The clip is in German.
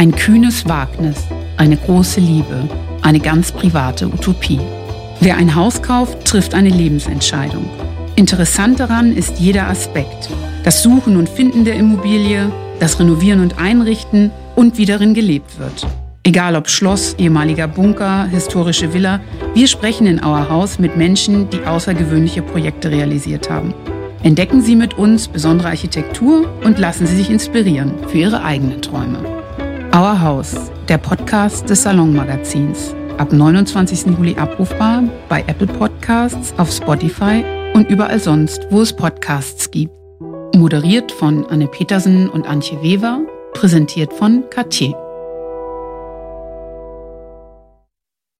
Ein kühnes Wagnis, eine große Liebe, eine ganz private Utopie. Wer ein Haus kauft, trifft eine Lebensentscheidung. Interessant daran ist jeder Aspekt. Das Suchen und Finden der Immobilie, das Renovieren und Einrichten und wie darin gelebt wird. Egal ob Schloss, ehemaliger Bunker, historische Villa, wir sprechen in Our House mit Menschen, die außergewöhnliche Projekte realisiert haben. Entdecken Sie mit uns besondere Architektur und lassen Sie sich inspirieren für Ihre eigenen Träume. Our House, der Podcast des Salonmagazins. Ab 29. Juli abrufbar bei Apple Podcasts, auf Spotify und überall sonst, wo es Podcasts gibt. Moderiert von Anne Petersen und Antje Weber, präsentiert von Cartier.